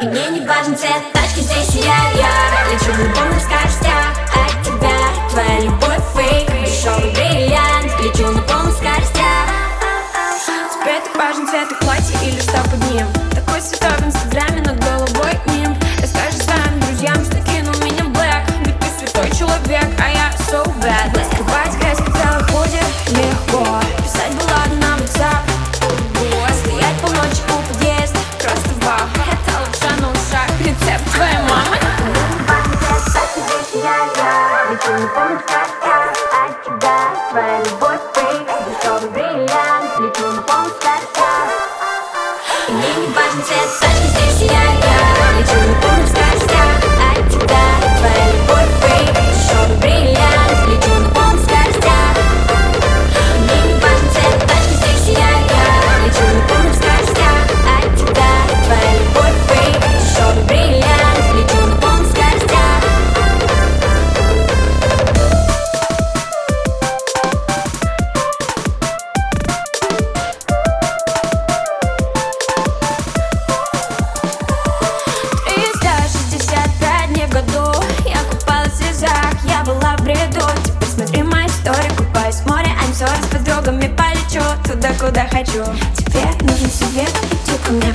Мне не важен цвет тачки, здесь я, я. Лечу в любом скоростях от тебя Твоя любовь фейк, дешевый бриллиант. Лечу на полных скоростях Теперь это важен цвет и платье или что friend, what breaks the strawberry land, лечу на полстача. И мне не важно цвет туда, куда хочу. Теперь нужен свет, иди ко мне